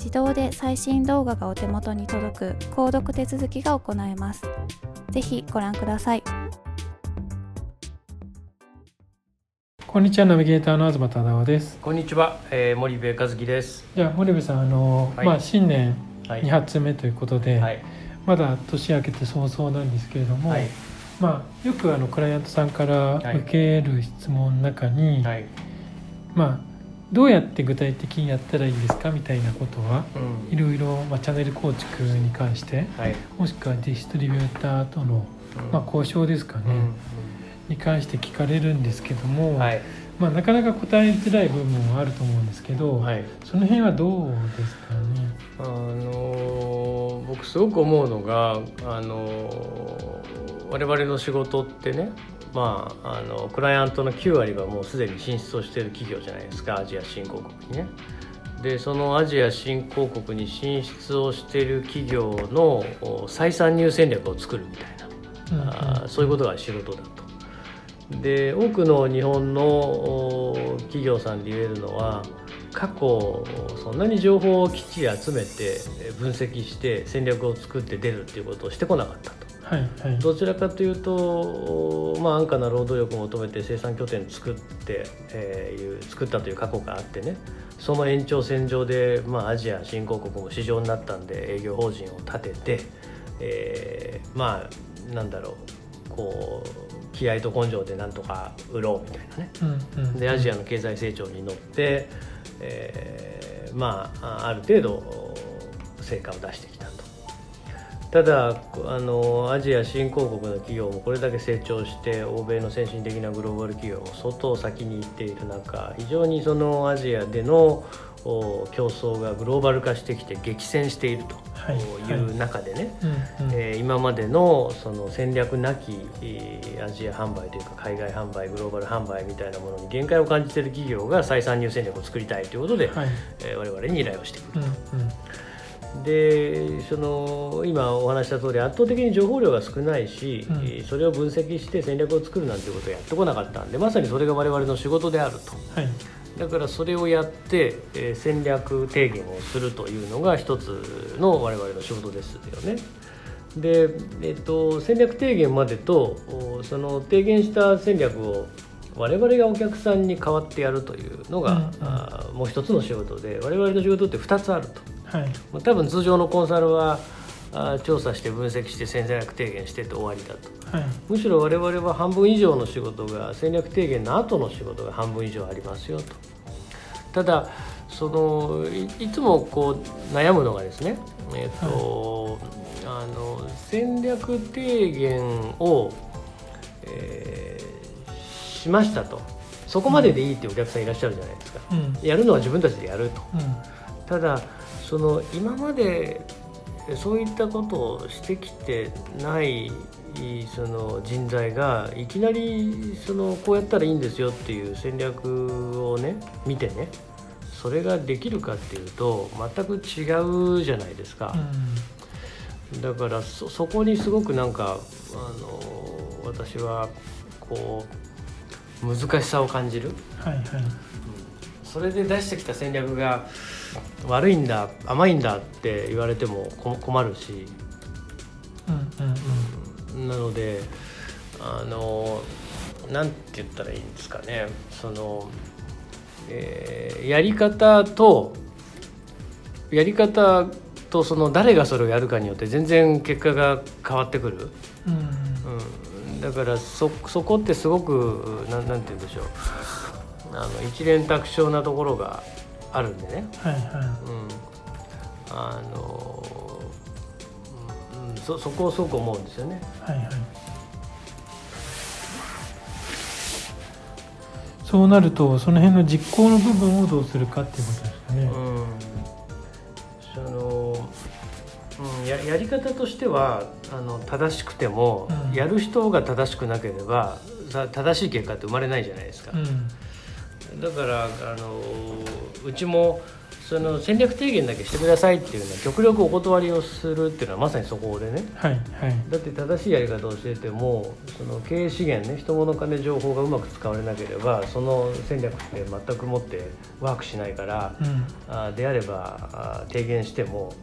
自動で最新動画がお手元に届く購読手続きが行えます。ぜひご覧ください。こんにちは、ナビゲーターの東忠夫です。こんにちは、えー、森部和樹です。じゃあ、森部さん、あの、はい、まあ、新年二発目ということで。はい、まだ年明けて早々なんですけれども。はい、まあ、よくあのクライアントさんから受ける質問の中に。まあどうやって具体的にやったらいいですかみたいなことは、いろいろ、まあ、チャンネル構築に関して、はい、もしくはディストリビューターとの、まあ、交渉ですかね、に関して聞かれるんですけども、はい、まあ、なかなか答えづらい部分もあると思うんですけど、はい、その辺はどうですかね？あの僕すごく思うのが、あの我々の仕事ってねまあ、あのクライアントの9割はもうすでに進出をしている企業じゃないですかアジア新興国にね。でそのアジア新興国に進出をしている企業の再参入戦略を作るみたいな、うんうん、そういうことが仕事だと。で多くの日本の企業さんで言えるのは過去そんなに情報をきっちり集めて分析して戦略を作って出るっていうことをしてこなかったと。はいはい、どちらかというと、まあ、安価な労働力を求めて生産拠点作って、えー、いう作ったという過去があってね。その延長線上で、まあ、アジア新興国も市場になったんで営業法人を立てて、えー、まあなんだろうこう気合と根性でなんとか売ろうみたいなね、うんうん、でアジアの経済成長に乗って、えー、まあある程度成果を出してきただあのアジア新興国の企業もこれだけ成長して欧米の先進的なグローバル企業も相当先に行っている中非常にそのアジアでの競争がグローバル化してきて激戦しているという中でね、え今までのその戦略なきアジア販売というか海外販売グローバル販売みたいなものに限界を感じている企業が再参入戦略を作りたいということで、はい。え我々に依頼をしてくると。うんうんでその今お話した通り圧倒的に情報量が少ないし、うん、それを分析して戦略を作るなんてことをやってこなかったんでまさにそれが我々の仕事であると、はい、だからそれをやって、えー、戦略提言をするというのが一つの我々の仕事ですよね。で、えっと、戦略提言までとその提言した戦略を我々がお客さんに代わってやるというのが、うんうん、あもう一つの仕事で我々の仕事って2つあると。はい、多分通常のコンサルはあ調査して分析して戦略提言してて終わりだと、はい、むしろ我々は半分以上の仕事が戦略提言の後の仕事が半分以上ありますよと。ただそのいつもこう悩むのがですね、えっと、はい、あの戦略提言を、えー、しましたと。そこまででいいってお客さんいらっしゃるじゃないですか、うん、やるのは自分たちでやると、うん、ただその今までそういったことをしてきてないその人材がいきなりそのこうやったらいいんですよっていう戦略をね見てねそれができるかっていうと全く違うじゃないですか、うん、だからそこにすごくなんかあの私はこう難しさを感じる、はいはい、それで出してきた戦略が悪いんだ甘いんだって言われても困るし、うんうんうん、なのであのなんて言ったらいいんですかね。その、えー、やり方とやり方とその誰がそれをやるかによって全然結果が変わってくる、うん、うん、だからそそこってすごくなんなんて言うんでしょうあの一連卓勝なところがあるんでね、はいはい。うん、あの、うん、そそこをすごく思うんですよね。はいはい。そうなるとその辺の実行の部分をどうするかっていうことですかね。うん、そのうん、ややり方としてはあの正しくても、うん、やる人が正しくなければ正しい結果って生まれないじゃないですか。うんだからあのうちもその戦略提言だけしてくださいっていうのは極力お断りをするっていうのはまさにそこでね、はいはい、だって正しいやり方を教えてもその経営資源ね人物金情報がうまく使われなければその戦略って全くもってワークしないから、うん、あであればあ提言しても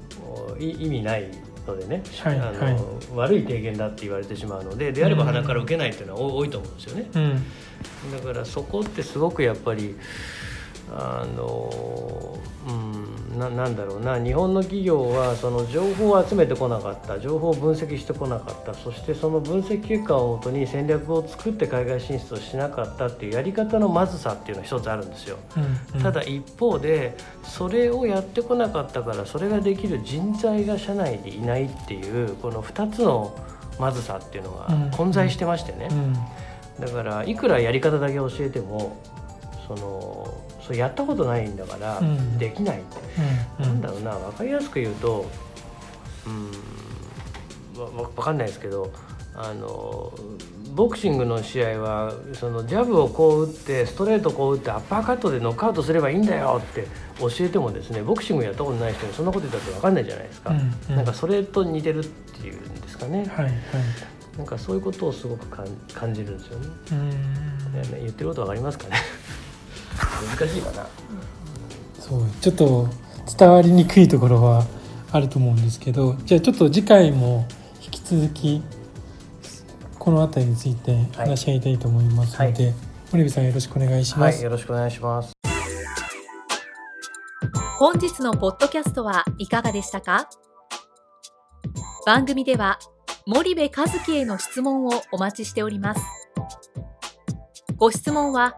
意味ないのでね、はい、あの、はい、悪い提言だって言われてしまうのでであれば鼻から受けないっていうのは多いと思うんですよね。うん。だからそこってすごくやっぱりあのうんななんだろうな。日本の企業はその情報を集めてこなかった。情報を分析してこなかった。そしてその分析結果をもとに戦略を作って海外進出をしなかった。っていうやり方のまずさっていうのは一つあるんですよ、うんうん、ただ一方でそれをやってこなかったからそれができる人材が社内にいないっていうこの2つのまずさっていうのが混在してましてね、うんうん。だからいくらやり方だけ教えてもそのそれやったことないんだからできない、うん、なんだろうな分かりやすく言うとうんわ分かんないですけどあのボクシングの試合はそのジャブをこう打ってストレートこう打ってアッパーカットでノックアウトすればいいんだよって教えてもですねボクシングやったことない人にそんなこと言ったって分かんないじゃないですか、うん。うん、なんかそれと似てるっていうんですかね。はいはい。なんかそういうことをすごく感じるんですよね。ね言ってることわかりますかね？難しいかな。そうちょっと伝わりにくいところはあると思うんですけどじゃあちょっと次回も引き続きこの辺りについて話し合いたいと思いますので、はい、森部さんよろしくお願いします、はい、よろしくお願いします。本日のポッドキャストはいかがでしたか？番組では森部和樹への質問をお待ちしております。ご質問は